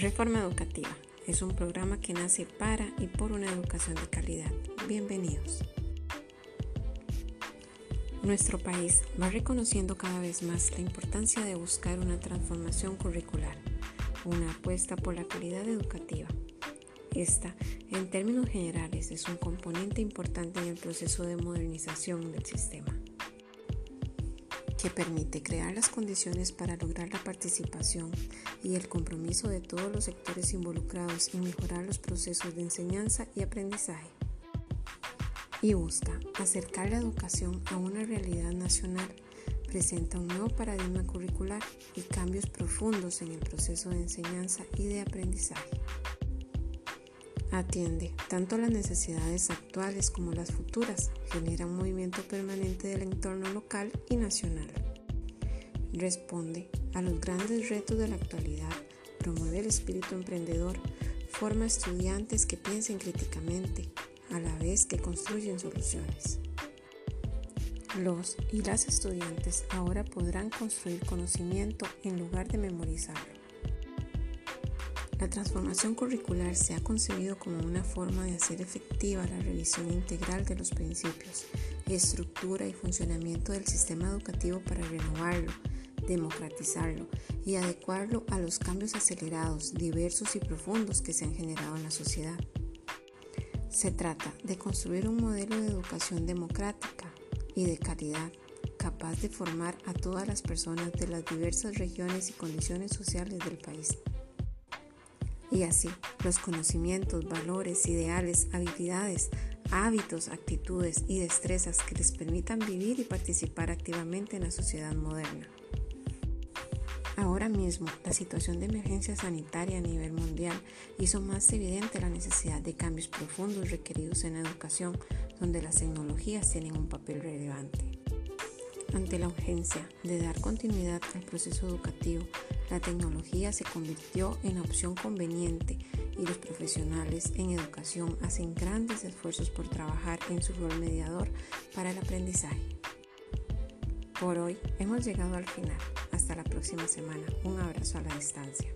Reforma Educativa es un programa que nace para y por una educación de calidad. Bienvenidos. Nuestro país va reconociendo cada vez más la importancia de buscar una transformación curricular, una apuesta por la calidad educativa. Esta, en términos generales, es un componente importante en el proceso de modernización del sistema que permite crear las condiciones para lograr la participación y el compromiso de todos los sectores involucrados en mejorar los procesos de enseñanza y aprendizaje. Y busca acercar la educación a una realidad nacional, presenta un nuevo paradigma curricular y cambios profundos en el proceso de enseñanza y de aprendizaje. Atiende tanto las necesidades actuales como las futuras, genera un movimiento permanente del entorno local y nacional. Responde a los grandes retos de la actualidad, promueve el espíritu emprendedor, forma estudiantes que piensen críticamente, a la vez que construyen soluciones. Los y las estudiantes ahora podrán construir conocimiento en lugar de memorizarlo. La transformación curricular se ha concebido como una forma de hacer efectiva la revisión integral de los principios, estructura y funcionamiento del sistema educativo para renovarlo, democratizarlo y adecuarlo a los cambios acelerados, diversos y profundos que se han generado en la sociedad. Se trata de construir un modelo de educación democrática y de calidad capaz de formar a todas las personas de las diversas regiones y condiciones sociales del país. Y así, los conocimientos, valores, ideales, habilidades, hábitos, actitudes y destrezas que les permitan vivir y participar activamente en la sociedad moderna. Ahora mismo, la situación de emergencia sanitaria a nivel mundial hizo más evidente la necesidad de cambios profundos requeridos en la educación, donde las tecnologías tienen un papel relevante. Ante la urgencia de dar continuidad al proceso educativo, la tecnología se convirtió en la opción conveniente y los profesionales en educación hacen grandes esfuerzos por trabajar en su rol mediador para el aprendizaje. Por hoy hemos llegado al final. Hasta la próxima semana. Un abrazo a la distancia.